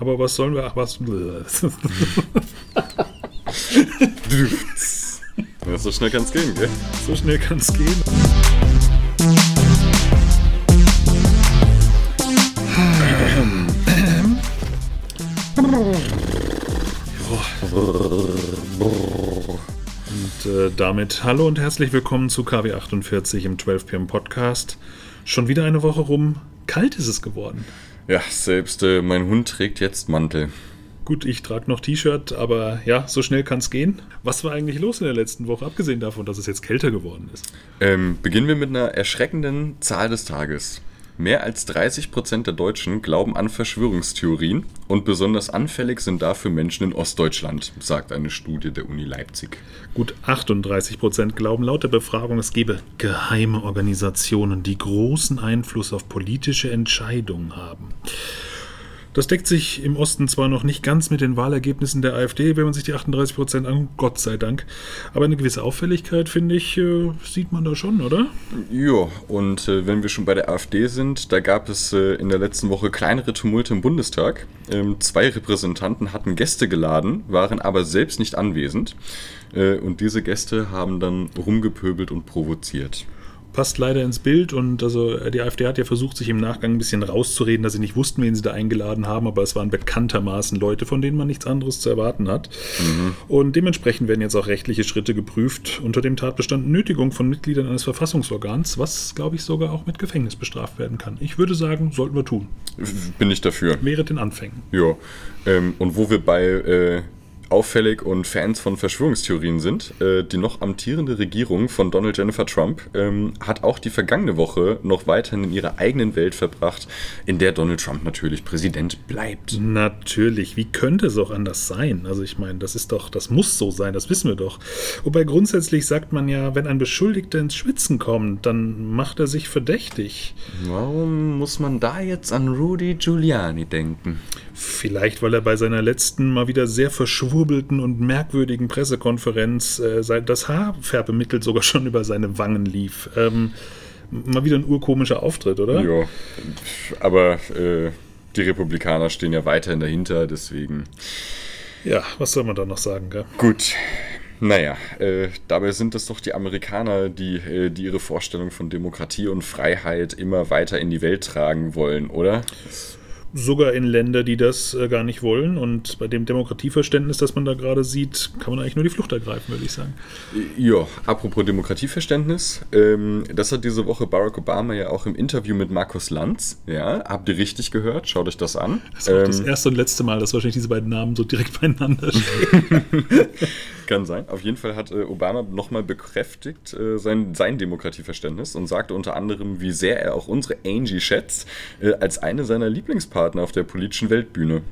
Aber was sollen wir? Ach, was? Ja, so schnell kann es gehen, gell? so schnell kann es gehen. Und äh, damit hallo und herzlich willkommen zu KW48 im 12 PM Podcast. Schon wieder eine Woche rum. Kalt ist es geworden. Ja, selbst äh, mein Hund trägt jetzt Mantel. Gut, ich trage noch T-Shirt, aber ja, so schnell kann es gehen. Was war eigentlich los in der letzten Woche, abgesehen davon, dass es jetzt kälter geworden ist? Ähm, beginnen wir mit einer erschreckenden Zahl des Tages. Mehr als 30% der Deutschen glauben an Verschwörungstheorien und besonders anfällig sind dafür Menschen in Ostdeutschland, sagt eine Studie der Uni Leipzig. Gut 38 Prozent glauben laut der Befragung, es gebe geheime Organisationen, die großen Einfluss auf politische Entscheidungen haben. Das deckt sich im Osten zwar noch nicht ganz mit den Wahlergebnissen der AfD, wenn man sich die 38 Prozent an, Gott sei Dank. Aber eine gewisse Auffälligkeit, finde ich, äh, sieht man da schon, oder? Ja, und äh, wenn wir schon bei der AfD sind, da gab es äh, in der letzten Woche kleinere Tumulte im Bundestag. Ähm, zwei Repräsentanten hatten Gäste geladen, waren aber selbst nicht anwesend. Äh, und diese Gäste haben dann rumgepöbelt und provoziert. Passt leider ins Bild und also die AfD hat ja versucht, sich im Nachgang ein bisschen rauszureden, dass sie nicht wussten, wen sie da eingeladen haben, aber es waren bekanntermaßen Leute, von denen man nichts anderes zu erwarten hat. Und dementsprechend werden jetzt auch rechtliche Schritte geprüft unter dem Tatbestand Nötigung von Mitgliedern eines Verfassungsorgans, was, glaube ich, sogar auch mit Gefängnis bestraft werden kann. Ich würde sagen, sollten wir tun. Bin ich dafür. Wäre den Anfängen. Ja, ähm, und wo wir bei äh, auffällig und Fans von Verschwörungstheorien sind, äh, die noch amtierende Regierung von Donald Jennifer Trump ähm, hat auch die vergangene Woche noch weiterhin in ihrer eigenen Welt verbracht, in der Donald Trump natürlich Präsident bleibt. Natürlich, wie könnte es auch anders sein? Also ich meine, das ist doch, das muss so sein, das wissen wir doch. Wobei grundsätzlich sagt man ja, wenn ein Beschuldigter ins Schwitzen kommt, dann macht er sich verdächtig. Warum muss man da jetzt an Rudy Giuliani denken? Vielleicht, weil er bei seiner letzten mal wieder sehr verschwurbelten und merkwürdigen Pressekonferenz äh, das Haarfärbemittel sogar schon über seine Wangen lief. Ähm, mal wieder ein urkomischer Auftritt, oder? Ja, aber äh, die Republikaner stehen ja weiterhin dahinter, deswegen. Ja, was soll man da noch sagen, gell? Gut. Naja, äh, dabei sind es doch die Amerikaner, die, äh, die ihre Vorstellung von Demokratie und Freiheit immer weiter in die Welt tragen wollen, oder? Sogar in Länder, die das äh, gar nicht wollen. Und bei dem Demokratieverständnis, das man da gerade sieht, kann man eigentlich nur die Flucht ergreifen, würde ich sagen. Ja, apropos Demokratieverständnis, ähm, das hat diese Woche Barack Obama ja auch im Interview mit Markus Lanz, ja, habt ihr richtig gehört? Schaut euch das an. Das ist auch das Ähm, erste und letzte Mal, dass wahrscheinlich diese beiden Namen so direkt beieinander stehen. Kann sein. Auf jeden Fall hat äh, Obama nochmal bekräftigt äh, sein, sein Demokratieverständnis und sagte unter anderem, wie sehr er auch unsere Angie schätzt, äh, als eine seiner Lieblingspartner auf der politischen Weltbühne.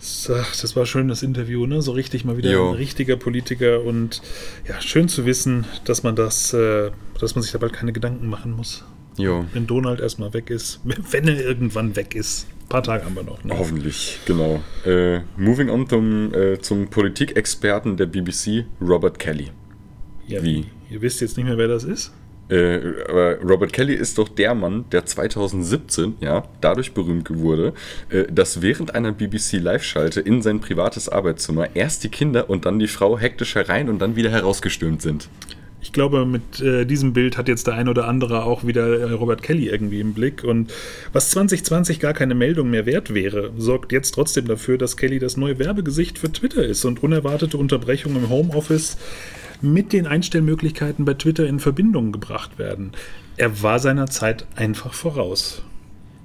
So, das war schön, das Interview, ne? So richtig mal wieder Jo. ein richtiger Politiker und ja, schön zu wissen, dass man das, äh, dass man sich da bald keine Gedanken machen muss. Jo. Wenn Donald erstmal weg ist, wenn er irgendwann weg ist. Ein paar Tage haben wir noch. Ne? Hoffentlich, genau. Äh, moving on zum, äh, zum Politikexperten der BBC, Robert Kelly. Ja, wie? Ihr wisst jetzt nicht mehr, wer das ist? Äh, Robert Kelly ist doch der Mann, der 2017 ja dadurch berühmt wurde, äh, dass während einer BBC Live-Schalte in sein privates Arbeitszimmer erst die Kinder und dann die Frau hektisch herein und dann wieder herausgestürmt sind. Ich glaube, mit äh, diesem Bild hat jetzt der ein oder andere auch wieder äh, Robert Kelly irgendwie im Blick. Und was 2020 gar keine Meldung mehr wert wäre, sorgt jetzt trotzdem dafür, dass Kelly das neue Werbegesicht für Twitter ist und unerwartete Unterbrechungen im Homeoffice mit den Einstellmöglichkeiten bei Twitter in Verbindung gebracht werden. Er war seiner Zeit einfach voraus.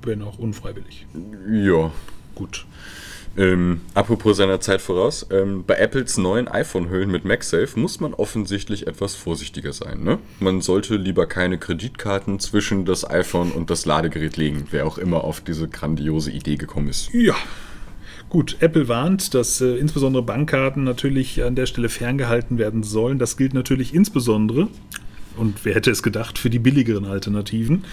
Wenn auch unfreiwillig. Ja. Gut. Ähm, apropos seiner Zeit voraus, ähm, bei Apples neuen iPhone-Hüllen mit MagSafe muss man offensichtlich etwas vorsichtiger sein. Ne? Man sollte lieber keine Kreditkarten zwischen das iPhone und das Ladegerät legen, wer auch immer auf diese grandiose Idee gekommen ist. Ja. Gut, Apple warnt, dass äh, insbesondere Bankkarten natürlich an der Stelle ferngehalten werden sollen. Das gilt natürlich insbesondere, und wer hätte es gedacht, für die billigeren Alternativen.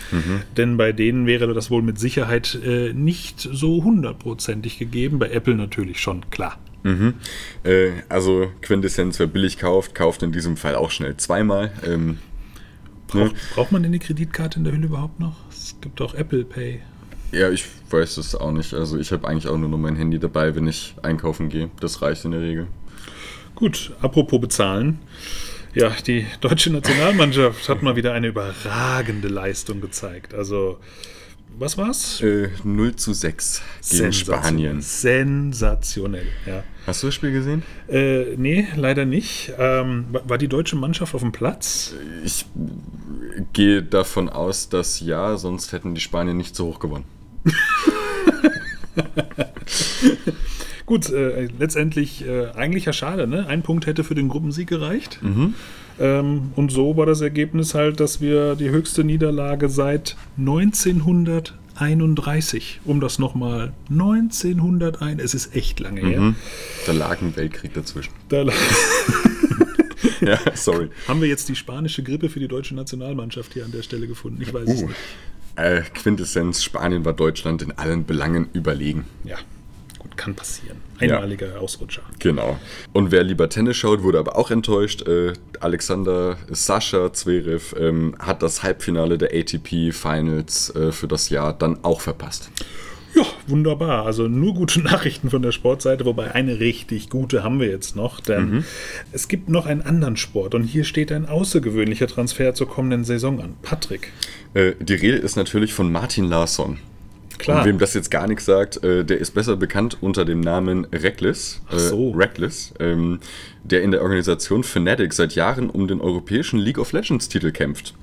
Denn bei denen wäre das wohl mit Sicherheit äh, nicht so hundertprozentig gegeben. Bei Apple natürlich schon, klar. Mhm. Äh, also Quintessenz, wer billig kauft, kauft in diesem Fall auch schnell zweimal. Ähm, Braucht, braucht man denn die Kreditkarte in der Hülle überhaupt noch? Es gibt auch Apple Pay. Ja, ich weiß es auch nicht. Also ich habe eigentlich auch nur noch mein Handy dabei, wenn ich einkaufen gehe. Das reicht in der Regel. Gut, apropos bezahlen. Ja, die deutsche Nationalmannschaft hat mal wieder eine überragende Leistung gezeigt. Also, was war's? Äh, 0 zu 6 gegen Spanien. Sensationell, ja. Hast du das Spiel gesehen? Äh, nee, leider nicht. Ähm, war die deutsche Mannschaft auf dem Platz? Ich gehe davon aus, dass ja, sonst hätten die Spanier nicht so hoch gewonnen. Gut, äh, letztendlich äh, eigentlich ja schade, ne? Ein Punkt hätte für den Gruppensieg gereicht. Mhm. Ähm, und so war das Ergebnis halt, dass wir die höchste Niederlage seit 1931, um das nochmal, 1901, es ist echt lange her. Mhm. Da lag ein Weltkrieg dazwischen. Da lag Ja, sorry. haben wir jetzt die spanische Grippe für die deutsche Nationalmannschaft hier an der Stelle gefunden. Ich weiß es Uh, nicht. Äh, Quintessenz, Spanien war Deutschland in allen Belangen überlegen. Ja, gut, kann passieren. Einmaliger Ausrutscher. Genau. Und wer lieber Tennis schaut, wurde aber auch enttäuscht. Äh, Alexander Sascha Zverev ähm, hat das Halbfinale der ATP Finals äh, für das Jahr dann auch verpasst. Ja, wunderbar. Also nur gute Nachrichten von der Sportseite, wobei eine richtig gute haben wir jetzt noch, denn es gibt noch einen anderen Sport und hier steht ein außergewöhnlicher Transfer zur kommenden Saison an. Patrick. Äh, die Rede ist natürlich von Martin Larsson. Klar. Und wem das jetzt gar nichts sagt, äh, der ist besser bekannt unter dem Namen Reckless. Ach so. Äh, Reckless, ähm, der in der Organisation Fnatic seit Jahren um den europäischen League of Legends Titel kämpft.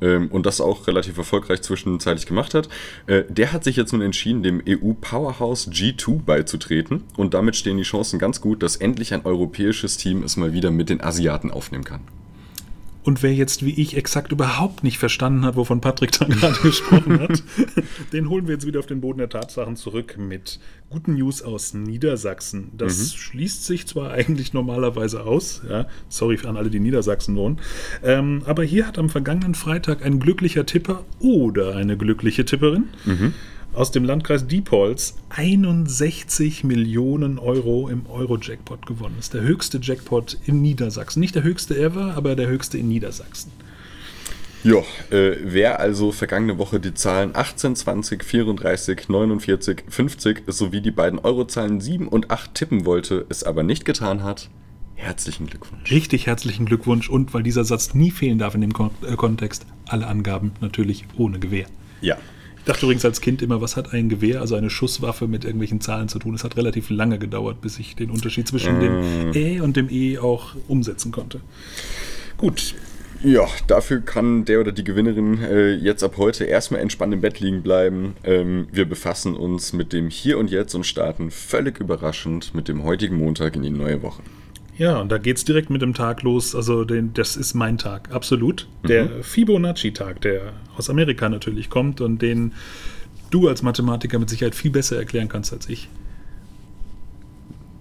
Ähm, und das auch relativ erfolgreich zwischenzeitlich gemacht hat. Äh, der hat sich jetzt nun entschieden, dem EU-Powerhouse G2 beizutreten. Und damit stehen die Chancen ganz gut, dass endlich ein europäisches Team es mal wieder mit den Asiaten aufnehmen kann. Und wer jetzt wie ich exakt überhaupt nicht verstanden hat, wovon Patrick da gerade gesprochen hat, den holen wir jetzt wieder auf den Boden der Tatsachen zurück mit guten News aus Niedersachsen. Das schließt sich zwar eigentlich normalerweise aus, ja, sorry an alle, die Niedersachsen wohnen, ähm, aber hier hat am vergangenen Freitag ein glücklicher Tipper oder eine glückliche Tipperin aus dem Landkreis Diepholz 61 Millionen Euro im Euro-Jackpot gewonnen. Das ist der höchste Jackpot in Niedersachsen. Nicht der höchste ever, aber der höchste in Niedersachsen. Ja, äh, wer also vergangene Woche die Zahlen 18, 20, 34, 49, 50 sowie die beiden Eurozahlen 7 und 8 tippen wollte, es aber nicht getan hat, herzlichen Glückwunsch. Richtig herzlichen Glückwunsch und weil dieser Satz nie fehlen darf in dem Kon äh, Kontext, alle Angaben natürlich ohne Gewehr. Ja. Ich dachte übrigens als Kind immer, was hat ein Gewehr, also eine Schusswaffe mit irgendwelchen Zahlen zu tun? Es hat relativ lange gedauert, bis ich den Unterschied zwischen dem Ä und dem E auch umsetzen konnte. Gut, Ja, dafür kann der oder die Gewinnerin äh, jetzt ab heute erstmal entspannt im Bett liegen bleiben. Ähm, wir befassen uns mit dem Hier und Jetzt und starten völlig überraschend mit dem heutigen Montag in die neue Woche. Ja, und da geht's direkt mit dem Tag los. Also, den, das ist mein Tag, absolut. Der Fibonacci-Tag, der aus Amerika natürlich kommt und den du als Mathematiker mit Sicherheit viel besser erklären kannst als ich.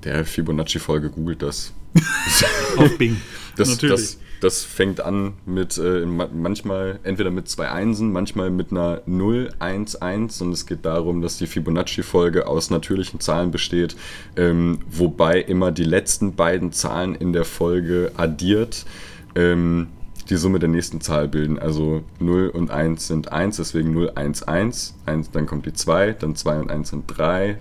Der Fibonacci-Folge googelt das. Auf Bing. Das, natürlich. das, das fängt an mit äh, ma- manchmal entweder mit zwei Einsen, manchmal mit einer 0, 1, 1 und es geht darum, dass die Fibonacci-Folge aus natürlichen Zahlen besteht, ähm, wobei immer die letzten beiden Zahlen in der Folge addiert ähm, die Summe der nächsten Zahl bilden. Also 0 und 1 sind 1, deswegen 0, 1, 1, 1 dann kommt die 2, dann 2 und 1 sind 3,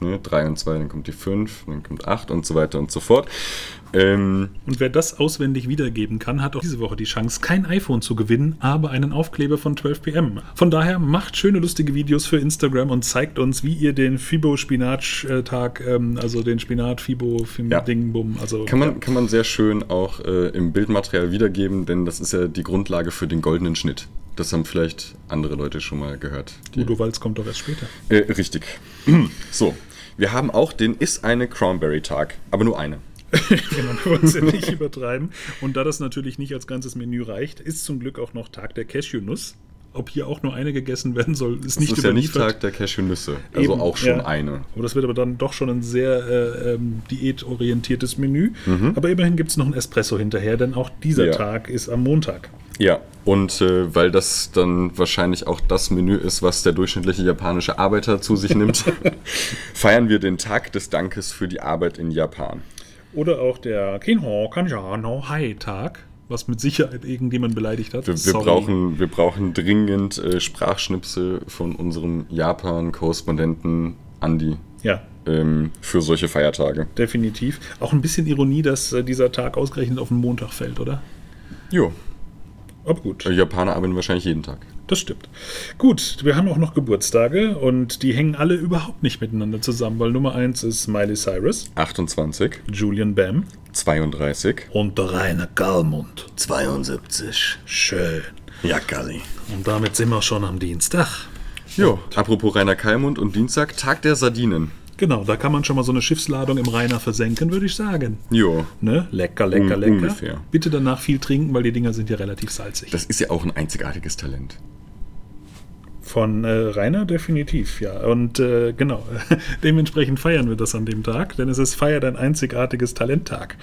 ne, 3 und 2, dann kommt die 5, dann kommt 8 und so weiter und so fort. Ähm, Und wer das auswendig wiedergeben kann, hat auch diese Woche die Chance, kein iPhone zu gewinnen, aber einen Aufkleber von 12pm. Von daher macht schöne, lustige Videos für Instagram und zeigt uns, wie ihr den Fibo-Spinat-Tag, ähm, also den Spinat-Fibo, Ja. Ding-Bum, also Kann man, ja. kann man sehr schön auch äh, im Bildmaterial wiedergeben, denn das ist ja die Grundlage für den goldenen Schnitt. Das haben vielleicht andere Leute schon mal gehört. Die, Udo Walz kommt doch erst später. äh, richtig. so, wir haben auch den Ist eine Cranberry-Tag, aber nur eine. genau, wir wollen es ja nicht übertreiben. Und da das natürlich nicht als ganzes Menü reicht, ist zum Glück auch noch Tag der Cashew-Nuss. Ob hier auch nur eine gegessen werden soll, ist Das nicht ist ja nicht überliefert. Tag der Cashewnüsse, also Eben, auch schon ja. eine. Aber das wird aber dann doch schon ein sehr äh, ähm, diätorientiertes Menü. Mhm. Aber immerhin gibt es noch ein Espresso hinterher, denn auch dieser Ja. Tag ist am Montag. Ja, und äh, weil das dann wahrscheinlich auch das Menü ist, was der durchschnittliche japanische Arbeiter zu sich nimmt, feiern wir den Tag des Dankes für die Arbeit in Japan. Oder auch der Kinho Kanjano Hai Tag. was mit Sicherheit irgendjemand beleidigt hat. Wir, wir brauchen, wir brauchen dringend äh, Sprachschnipsel von unserem Japan-Korrespondenten Andi. Ja, ähm, für solche Feiertage. definitiv. Auch ein bisschen Ironie, dass äh, dieser Tag ausgerechnet auf den Montag fällt, oder? Jo, Aber gut. Japaner arbeiten wahrscheinlich jeden Tag. Das stimmt. Gut, wir haben auch noch Geburtstage und die hängen alle überhaupt nicht miteinander zusammen, weil Nummer 1 ist Miley Cyrus, 28, Julian Bam 32. und der Rainer Gallmund. 72. Schön. Ja, Galli. Und damit sind wir schon am Dienstag. Jo, apropos Rainer Kalmund und Dienstag, Tag der Sardinen. Genau, da kann man schon mal so eine Schiffsladung im Rainer versenken, würde ich sagen. Jo, Ne? Lecker, lecker, Un- lecker. ungefähr. Bitte danach viel trinken, weil die Dinger sind ja relativ salzig. das ist ja auch ein einzigartiges Talent. Von äh, Rainer definitiv, ja. Und äh, genau, dementsprechend feiern wir das an dem Tag, denn es ist Feier dein einzigartiges Talenttag.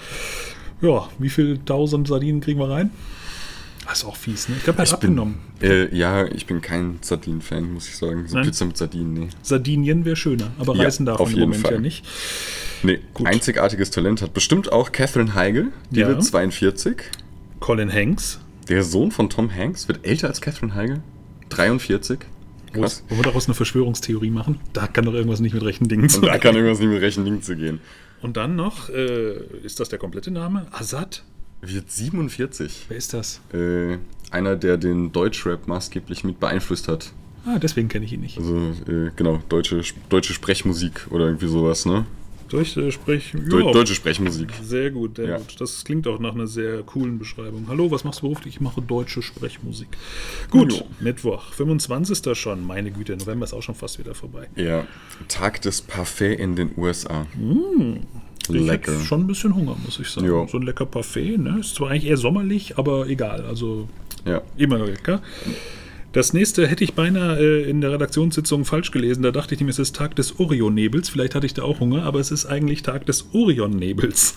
Ja, wie viel tausend Sardinen kriegen wir rein? Ist auch fies, ne? Ich glaube, er hat Ich bin, abgenommen. äh, ja, ich bin kein Sardinen-Fan, muss ich sagen. So Nein? Pizza mit Sardinen, nee. Sardinien wäre schöner, aber Ja, reißen darf auf man im Moment Fall. ja nicht. Nee, Gut. einzigartiges Talent hat bestimmt auch Catherine Heigl, die Ja. wird 42. Colin Hanks, Der Sohn von Tom Hanks wird älter als Catherine Heigl. 43. Krass. wollen wir daraus eine Verschwörungstheorie machen? Da kann doch irgendwas nicht mit rechten Dingen Und sein. da kann irgendwas nicht mit rechten Dingen zu gehen. Und dann noch, äh, ist das der komplette Name? Azad? Wird 47. Wer ist das? Äh, einer, der den Deutschrap maßgeblich mit beeinflusst hat. Ah, deswegen kenne ich ihn nicht. Also, äh, genau, deutsche, deutsche Sprechmusik oder irgendwie sowas, ne? Äh, Sprech. Deu Deutsche Sprechmusik. Sehr gut, sehr Ja. gut. Das klingt auch nach einer sehr coolen Beschreibung. Hallo, was machst du beruflich? Ich mache deutsche Sprechmusik. Gut, Jo. Mittwoch, 25. schon. Meine Güte, November ist auch schon fast wieder vorbei. Ja, Tag des Parfait in den USA. Ich Lecker. hätte schon ein bisschen Hunger, muss ich sagen. Jo. So ein lecker Parfait, ne? Ist zwar eigentlich eher sommerlich, aber egal. Also Ja. immer lecker. Das nächste hätte ich beinahe äh, in der Redaktionssitzung falsch gelesen. Da dachte ich nämlich, es ist Tag des Orion-Nebels. Vielleicht hatte ich da auch Hunger, aber es ist eigentlich Tag des Orion-Nebels.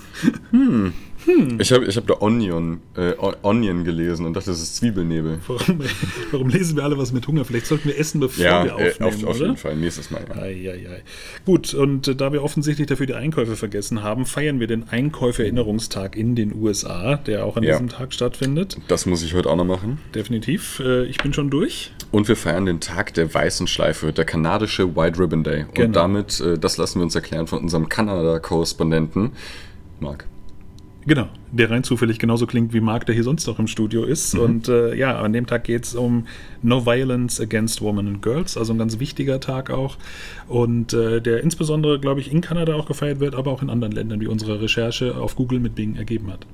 Ich habe ich hab da Onion, äh, Onion gelesen und dachte, das ist Zwiebelnebel. Warum, warum lesen wir alle was mit Hunger? Vielleicht sollten wir essen, bevor Ja, wir äh, aufnehmen, auf, auf oder? jeden Fall. Nächstes Mal. Ja. Eieiei. Gut, und äh, da wir offensichtlich dafür die Einkäufe vergessen haben, feiern wir den Einkäufe-Erinnerungstag in den USA, der auch an Ja. diesem Tag stattfindet. Das muss ich heute auch noch machen. Definitiv. Äh, ich bin schon durch. Und wir feiern den Tag der weißen Schleife, der kanadische White Ribbon Day. Genau. Und damit, äh, das lassen wir uns erklären von unserem Kanada-Korrespondenten, Marc. Genau, der rein zufällig genauso klingt wie Marc, der hier sonst noch im Studio ist. Und äh, ja, an dem Tag geht es um No Violence Against Women and Girls, also ein ganz wichtiger Tag auch. Und äh, der insbesondere, glaube ich, in Kanada auch gefeiert wird, aber auch in anderen Ländern, wie unsere Recherche auf Google mit Bing ergeben hat.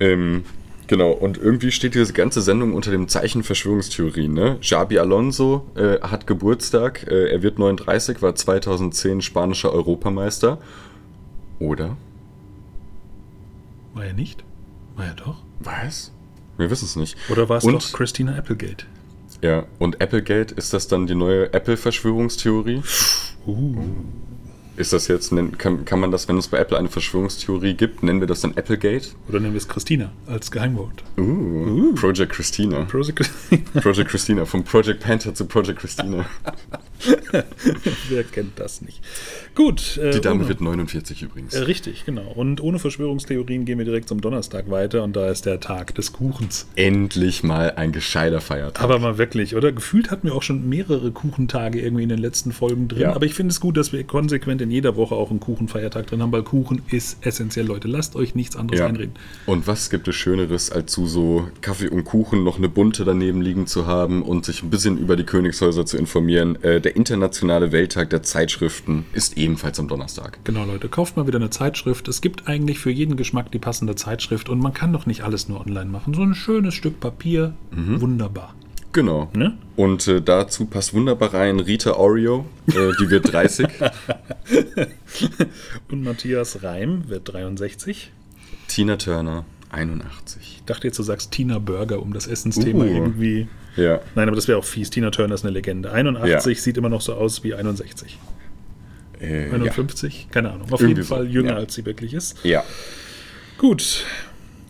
Ähm, genau, und irgendwie steht diese ganze Sendung unter dem Zeichen Verschwörungstheorien. Ne? Xabi Alonso äh, hat Geburtstag, äh, er wird 39, war 2010 spanischer Europameister. Oder? War er nicht? War er doch? Was? Wir wissen es nicht. Oder war es doch Christina Applegate? Ja, und Applegate, ist das dann die neue Apple-Verschwörungstheorie? Uh. Ist das jetzt, nenn- kann, kann man das, wenn es bei Apple eine Verschwörungstheorie gibt, nennen wir das dann Applegate? Oder nennen wir es Christina als Geheimwort? Uh, Project Christina. Prosi Christina. Project Christina, vom Project Panther zu Project Christina. Wer kennt das nicht? Gut. Äh, Die Dame ohne- wird 49 übrigens. Äh, Richtig, genau. Und ohne Verschwörungstheorien gehen wir direkt zum Donnerstag weiter und da ist der Tag des Kuchens. Endlich mal ein gescheiter Feiertag. Aber mal wirklich, oder? Gefühlt hatten wir auch schon mehrere Kuchentage irgendwie in den letzten Folgen drin. Ja. Aber ich finde es gut, dass wir konsequent in jeder Woche auch einen Kuchenfeiertag drin haben, weil Kuchen ist essentiell, Leute. Lasst euch nichts anderes ja. einreden. Und was gibt es Schöneres, als zu so Kaffee und Kuchen noch eine bunte daneben liegen zu haben und sich ein bisschen über die Königshäuser zu informieren? Äh, der internationale Welttag der Zeitschriften ist ebenfalls am Donnerstag. Genau, Leute, kauft mal wieder eine Zeitschrift. Es gibt eigentlich für jeden Geschmack die passende Zeitschrift und man kann doch nicht alles nur online machen. So ein schönes Stück Papier, wunderbar. Genau. Ne? Und äh, dazu passt wunderbar rein Rita Oreo, äh, die wird 30. Und Matthias Reim wird 63. Tina Turner 81. Ich dachte jetzt, du sagst Tina Burger, um das Essensthema Uh. irgendwie. Ja. Nein, aber das wäre auch fies. Tina Turner ist eine Legende. 81 Ja. sieht immer noch so aus wie 61. Äh, ja. 51? Keine Ahnung. Auf Irgendwie jeden so, Fall jünger, ja. als sie wirklich ist. ja. Gut.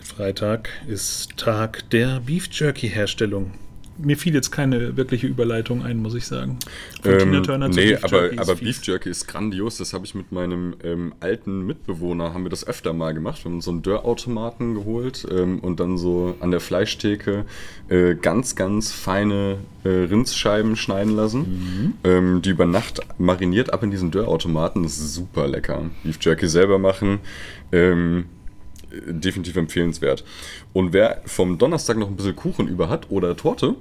Freitag ist Tag der Beef Jerky Herstellung. Mir fiel jetzt keine wirkliche Überleitung ein, muss ich sagen. Von Ähm, zu nee, Beef aber, aber. Beef Jerky ist grandios. Das habe ich mit meinem ähm, alten Mitbewohner, haben wir das öfter mal gemacht. Wir haben so einen Dörrautomaten geholt ähm, und dann so an der Fleischtheke äh, ganz, ganz feine äh, Rindsscheiben schneiden lassen. Ähm, die über Nacht mariniert ab in diesen Dörrautomaten. Das ist super lecker. Beef Jerky selber machen. Ähm, äh, definitiv empfehlenswert. Und wer vom Donnerstag noch ein bisschen Kuchen über hat oder Torte,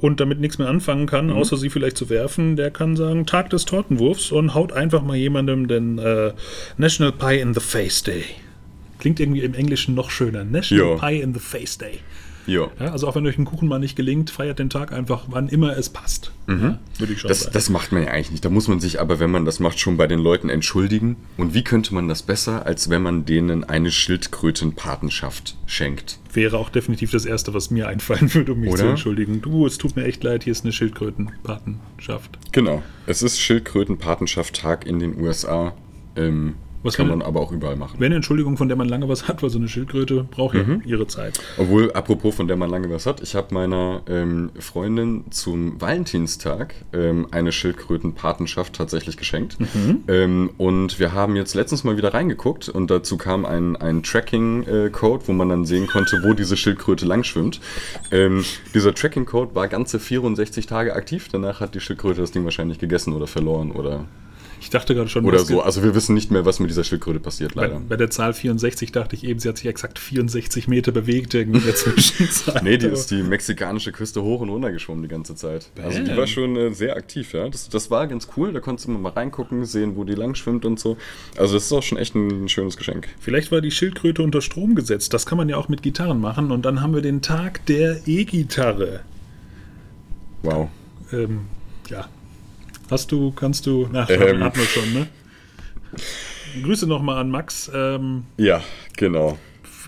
und damit nichts mehr anfangen kann, Mhm. außer sie vielleicht zu werfen, der kann sagen Tag des Tortenwurfs und haut einfach mal jemandem den äh, National Pie in the Face Day. Klingt irgendwie im Englischen noch schöner. National Ja. Pie in the Face Day. Ja. Also auch wenn euch ein Kuchen mal nicht gelingt, feiert den Tag einfach, wann immer es passt. Ja, würde ich schon Das, sagen. das macht man ja eigentlich nicht. Da muss man sich aber, wenn man das macht, schon bei den Leuten entschuldigen. Und wie könnte man das besser, als wenn man denen eine Schildkrötenpatenschaft schenkt? Wäre auch definitiv das Erste, was mir einfallen würde, um mich zu Oder? entschuldigen. Du, es tut mir echt leid, hier ist eine Schildkrötenpatenschaft. Genau. Es ist Schildkrötenpatenschaft-Tag in den USA. Ähm, Was kann man aber auch überall machen. Eine Entschuldigung, von der man lange was hat, weil so eine Schildkröte braucht ja ihre Zeit. Obwohl, apropos von der man lange was hat, ich habe meiner ähm, Freundin zum Valentinstag ähm, eine Schildkrötenpatenschaft tatsächlich geschenkt. Ähm, und wir haben jetzt letztens mal wieder reingeguckt und dazu kam ein, ein Tracking-Code, wo man dann sehen konnte, wo diese Schildkröte langschwimmt. Ähm, dieser Tracking-Code war ganze 64 Tage aktiv. Danach hat die Schildkröte das Ding wahrscheinlich gegessen oder verloren oder, Ich dachte gerade schon, oder so. Also wir wissen nicht mehr, was mit dieser Schildkröte passiert, bei, leider. bei der Zahl 64 dachte ich eben, sie hat sich exakt 64 Meter bewegt irgendwie in der Zwischenzeit. Nee, die ist die mexikanische Küste hoch und runter geschwommen die ganze Zeit. Also die Bam. war schon äh, sehr aktiv, ja. Das, das war ganz cool. Da konntest du mal reingucken, sehen, wo die lang schwimmt und so. Also das ist auch schon echt ein schönes Geschenk. Vielleicht war die Schildkröte unter Strom gesetzt. Das kann man ja auch mit Gitarren machen. Und dann haben wir den Tag der E-Gitarre. Wow. Ähm, ja. Hast du, kannst du nachschauen, Ähm. hatten wir schon, ne? Grüße nochmal an Max. Ähm, Ja, genau.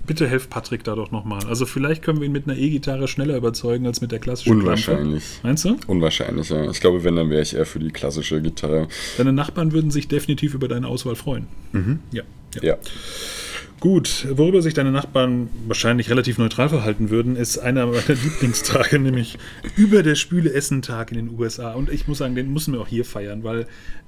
bitte helft Patrick da doch nochmal. Also vielleicht können wir ihn mit einer E-Gitarre schneller überzeugen als mit der klassischen Unwahrscheinlich. Klampe. Meinst du? Unwahrscheinlich, ja. Ich glaube, wenn, dann wäre ich eher für die klassische Gitarre. Deine Nachbarn würden sich definitiv über deine Auswahl freuen. Mhm. Ja. ja. Ja. Gut, worüber sich deine Nachbarn wahrscheinlich relativ neutral verhalten würden, ist einer meiner Lieblingstage, nämlich über der Spüle Essen-Tag in den USA. Und ich muss sagen, den müssen wir auch hier feiern, weil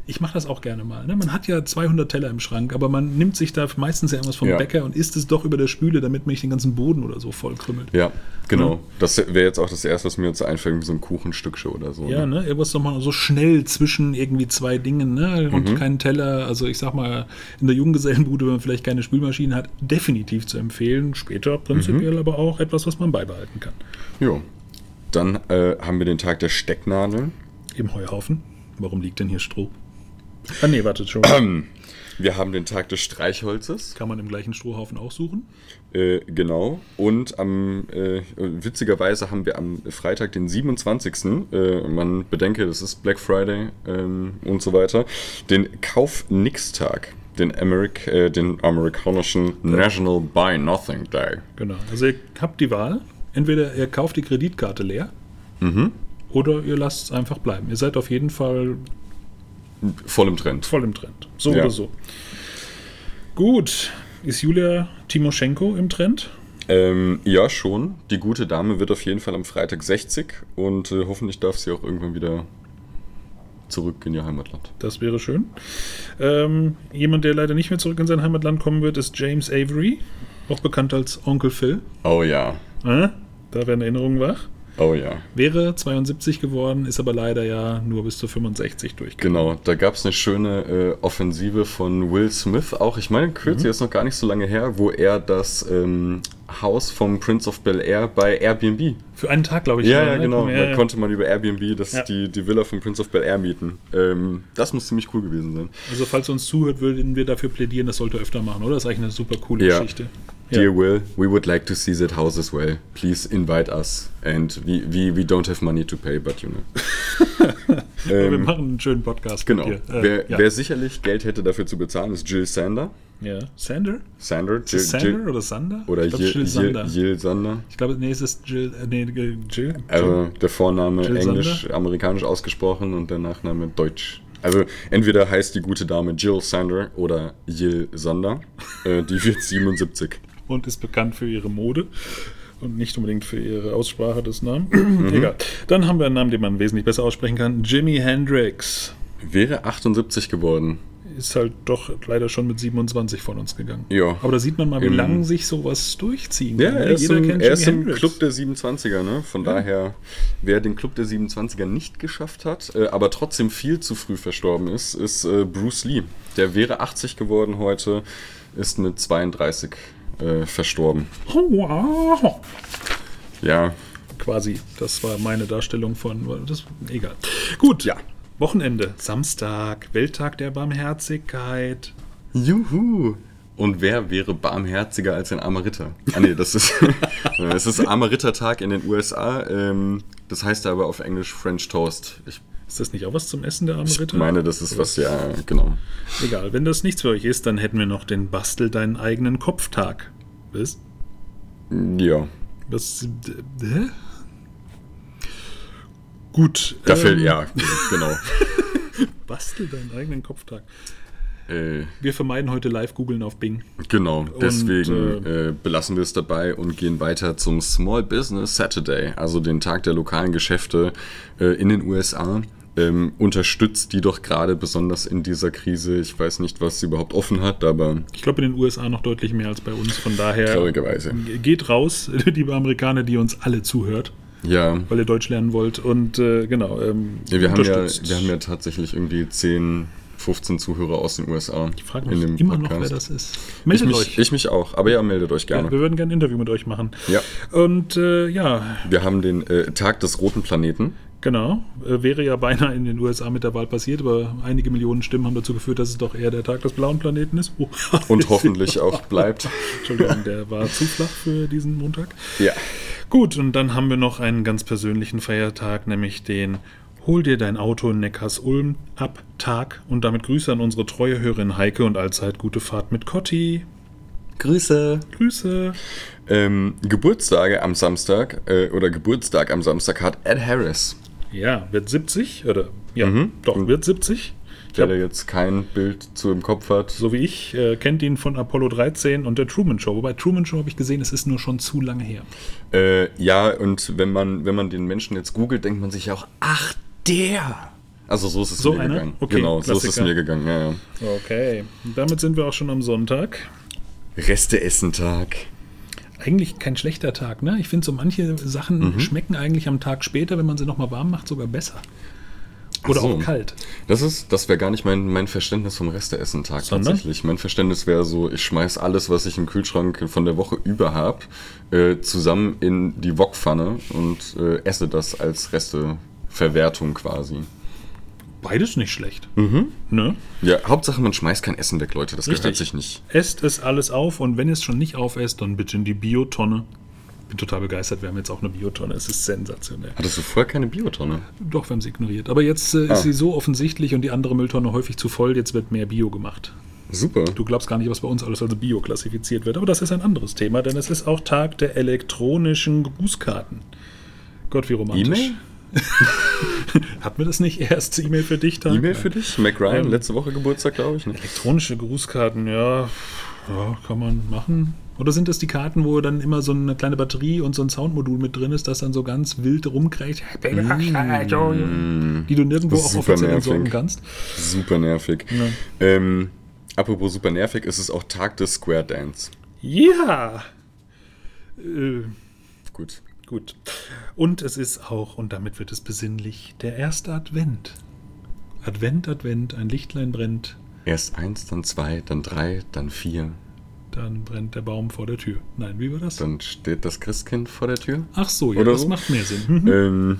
ich mache das auch gerne mal. Ne? Man hat ja 200 Teller im Schrank, aber man nimmt sich da meistens ja irgendwas vom Ja. Bäcker und isst es doch über der Spüle, damit man nicht den ganzen Boden oder so voll krümmelt. Ja, genau. Das wäre jetzt auch das Erste, was mir jetzt einfällt, so ein Kuchenstückchen oder so. Ja, ne? ne? Irgendwas nochmal so schnell zwischen irgendwie zwei Dingen, ne? Und Mhm. keinen Teller. Also ich sag mal, in der Junggesellenbude, wenn man vielleicht keine Spülmaschine hat, definitiv zu empfehlen. Später prinzipiell Mhm. aber auch etwas, was man beibehalten kann. Jo. Dann äh, haben wir den Tag der Stecknadeln. Im Heuhaufen. Warum liegt denn hier Stroh? Ah nee, wartet schon. Wir haben den Tag des Streichholzes. Kann man im gleichen Strohhaufen auch suchen? Äh, genau. Und am äh, witzigerweise haben wir am Freitag, den 27. Äh, man bedenke, das ist Black Friday ähm, und so weiter, den Kauf-Nix-Tag. Den, Amerik äh, den amerikanischen National Buy Nothing Day. Genau. Also ihr habt die Wahl. Entweder ihr kauft die Kreditkarte leer Mhm. oder ihr lasst es einfach bleiben. Ihr seid auf jeden Fall Voll im Trend. voll im Trend. So Ja. oder so. Gut. Ist Julia Timoschenko im Trend? Ähm, ja, schon. Die gute Dame wird auf jeden Fall am Freitag 60 und äh, hoffentlich darf sie auch irgendwann wieder zurück in ihr Heimatland. Das wäre schön. Ähm, jemand, der leider nicht mehr zurück in sein Heimatland kommen wird, ist James Avery, auch bekannt als Onkel Phil. Oh ja. Äh? Da werden Erinnerungen wach. Oh ja. Wäre 72 geworden, ist aber leider ja nur bis zu 65 durchgegangen. Genau, da gab es eine schöne äh, Offensive von Will Smith auch. Ich meine, kürzlich ist noch gar nicht so lange her, wo er das ähm, Haus vom Prince of Bel Air bei Airbnb. Für einen Tag, glaube ich. Ja, ja, ne? genau. Ja, Da konnte man über Airbnb das, Ja. die, die Villa vom Prince of Bel Air mieten. Ähm, das muss ziemlich cool gewesen sein. Also, falls ihr uns zuhört, würden wir dafür plädieren, das sollte er öfter machen, oder? Das ist eigentlich eine super coole Ja. Geschichte. Dear Will, we would like to see that house as well. Please invite us. And we, we, we don't have money to pay, but you know. Aber wir Ähm, machen einen schönen Podcast Genau. Äh, wer, ja. wer sicherlich Geld hätte dafür zu bezahlen, ist Jill Sander. ja. Sander? Sander? Es Sander oder Sander? Oder ich glaube, Jill, Jill Jill, Sander. Jill Sander. Ich glaube, nee, es ist Jill. Äh, nee, Jill. Jill. Also der Vorname Jill englisch, Sander? amerikanisch ausgesprochen und der Nachname deutsch. Also entweder heißt die gute Dame Jill Sander oder Jill Sander. äh, die wird 77. und ist bekannt für ihre Mode. Und nicht unbedingt für ihre Aussprache des Namens. Egal. Dann haben wir einen Namen, den man wesentlich besser aussprechen kann. Jimi Hendrix. Wäre 78 geworden. Ist halt doch leider schon mit 27 von uns gegangen. Ja. Aber da sieht man mal, wie lange sich sowas durchziehen Ja, kann. er ist, im, er ist im. Club der 27er, ne? Von daher, wer den Club der 27er nicht geschafft hat, äh, aber trotzdem viel zu früh verstorben ist, ist äh, Bruce Lee. Der wäre 80 geworden heute, ist mit 32 äh, verstorben. Ja, Quasi, das war meine Darstellung von. Das, egal. Gut. Ja. Wochenende, Samstag, Welttag der Barmherzigkeit. Juhu! Und wer wäre barmherziger als ein armer Ritter? Ah nee, das ist, es ist armer Rittertag in den USA. Ähm, das heißt aber auf Englisch French Toast. Ich Ist das nicht auch was zum Essen der arme Ich Ritter? meine, das ist was, ja, genau. Egal, wenn das nichts für euch ist, dann hätten wir noch den Bastel deinen eigenen Kopftag. Was? Ja. Was? Hä? Gut. Da ähm, ja, genau. Bastel deinen eigenen Kopftag. äh, Wir vermeiden heute Live-Googeln auf Bing. genau, deswegen Und, äh, belassen wir es dabei und gehen weiter zum Small Business Saturday, also den Tag der lokalen Geschäfte äh, in den USA. Ähm, unterstützt die doch gerade besonders in dieser Krise. Ich weiß nicht, was sie überhaupt offen hat, aber Ich glaube in den USA noch deutlich mehr als bei uns. Von daher traurigerweise. geht raus, liebe Amerikaner, die uns alle zuhört, Ja, weil ihr Deutsch lernen wollt. Und äh, genau, ähm, ja, wir, haben ja, wir haben ja tatsächlich irgendwie 10, 15 Zuhörer aus den USA. ich frage mich immer noch, wer das ist. Ich Meldet mich, euch. ich mich auch, aber ja, meldet euch gerne. ja, wir würden gerne ein Interview mit euch machen. Ja. Und äh, ja, Wir haben den äh, Tag des roten Planeten. Genau, äh, wäre ja beinahe in den USA mit der Wahl passiert, aber einige Millionen Stimmen haben dazu geführt, dass es doch eher der Tag des blauen Planeten ist. Oh. Und hoffentlich auch bleibt. Entschuldigung, der war zu flach für diesen Montag. Ja. Gut, und dann haben wir noch einen ganz persönlichen Feiertag, nämlich den Hol dir dein Auto in Neckars-Ulm ab Tag und damit Grüße an unsere treue Hörerin Heike und allzeit gute Fahrt mit Cotti. Grüße. Grüße. Ähm, Geburtstage am Samstag äh, oder Geburtstag am Samstag hat Ed Harris. Ja, wird 70 oder ja, Mhm. doch, wird 70. Ich Der da jetzt kein Bild zu im Kopf hat. so wie ich, äh, kennt ihn von Apollo 13 und der Truman Show. Wobei Truman Show habe ich gesehen, es ist nur schon zu lange her. Äh, ja, und wenn man, wenn man den Menschen jetzt googelt, denkt man sich ja auch, ach, der. Also so ist es So mir einer? gegangen. Okay, genau, so ist es Klassiker. mir gegangen. Ja, ja. Okay, und damit sind wir auch schon am Sonntag. Reste-Essen-Tag. Eigentlich kein schlechter Tag, ne? Ich finde, so manche Sachen Mhm. schmecken eigentlich am Tag später, wenn man sie nochmal warm macht, sogar besser. Oder so. auch kalt. Das ist, das wäre gar nicht mein, mein Verständnis vom Reste-Essen-Tag tatsächlich. Mein Verständnis wäre so, ich schmeiß alles, was ich im Kühlschrank von der Woche über habe, äh, zusammen in die Wokpfanne und äh, esse das als Resteverwertung quasi. Beides nicht schlecht. Mhm. Ne? Ja, Hauptsache man schmeißt kein Essen weg, Leute. Das gehört Richtig. sich nicht. Esst es alles auf und wenn ihr es schon nicht aufesst, dann bitte in die Biotonne. Bin total begeistert, wir haben jetzt auch eine Biotonne. Es ist sensationell. Hattest du vorher keine Biotonne? Doch, wir haben sie ignoriert. Aber jetzt äh, Ah. ist sie so offensichtlich und die andere Mülltonne häufig zu voll. Jetzt wird mehr Bio gemacht. Super. Du glaubst gar nicht, was bei uns alles als Bio klassifiziert wird. Aber das ist ein anderes Thema, denn es ist auch Tag der elektronischen Grußkarten. Gott, wie romantisch. E-Mail? Hatten wir das nicht erst? E-Mail für dich? Tag? E-Mail für dich? Mac Ryan, Ähm, letzte Woche Geburtstag, glaube ich. Ne? Elektronische Grußkarten, ja, ja, kann man machen. Oder sind das die Karten, wo dann immer so eine kleine Batterie und so ein Soundmodul mit drin ist, das dann so ganz wild rumkriegt, die du nirgendwo auch offiziell entsorgen nervig. kannst? Super nervig. Ähm, apropos super nervig, ist es auch Tag des Square Dance. Ja! Äh, Gut. Gut. Und es ist auch, und damit wird es besinnlich, der erste Advent. Advent, Advent, ein Lichtlein brennt, Erst eins, dann zwei, dann drei, dann vier. dann brennt der Baum vor der Tür. Nein, wie war das? Dann steht das Christkind vor der Tür. Ach so, ja, Oder das so? macht mehr Sinn. Mhm. Ähm,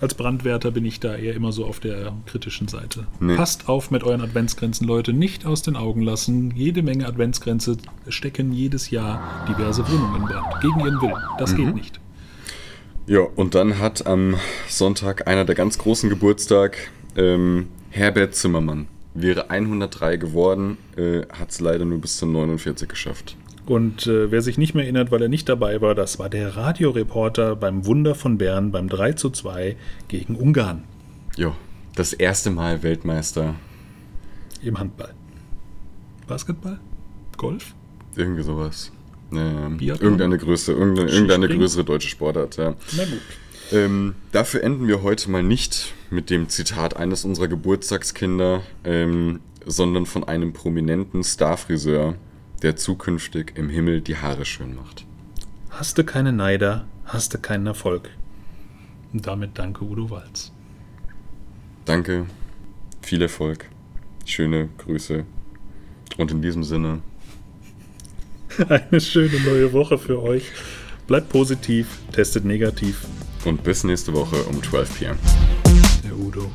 Als Brandwärter bin ich da eher immer so auf der kritischen Seite. Nee. Passt auf mit euren Adventsgrenzen, Leute. Nicht aus den Augen lassen. Jede Menge Adventsgrenze stecken jedes Jahr diverse Wohnungen in Brand. Gegen ihren Willen. Das Mhm. geht nicht. Ja, und dann hat am Sonntag einer der ganz großen Geburtstag ähm, Herbert Zimmermann. Wäre 103 geworden, äh, hat es leider nur bis zu 49 geschafft. Und äh, wer sich nicht mehr erinnert, weil er nicht dabei war, das war der Radioreporter beim Wunder von Bern beim 3 zu 2 gegen Ungarn Ja, das erste Mal Weltmeister. im Handball. Basketball? Golf? Irgendwie sowas. Naja, Biathlon? irgendeine, Größe, irgendeine, irgendeine größere deutsche Sportart, ja. Na gut. Ähm, dafür enden wir heute mal nicht mit dem Zitat eines unserer Geburtstagskinder, ähm, sondern von einem prominenten Starfriseur, der zukünftig im Himmel die Haare schön macht. Hast du keine Neider, hast du keinen Erfolg. Und damit danke Udo Walz. Danke, viel Erfolg, schöne Grüße und in diesem Sinne, Eine schöne neue Woche für euch. Bleibt positiv, testet negativ. und bis nächste Woche um 12 p.m. Der Udo.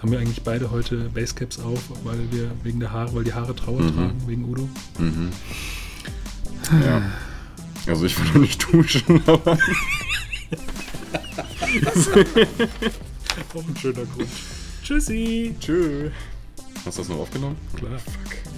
Haben wir eigentlich beide heute Basecaps auf, weil wir wegen der Haare, weil die Haare Trauer tragen, wegen Udo? Ja. Also ich will noch nicht duschen, aber Auch ein schöner Grund. Tschüssi. tschüss. Hast du das noch aufgenommen? Klar. Fuck.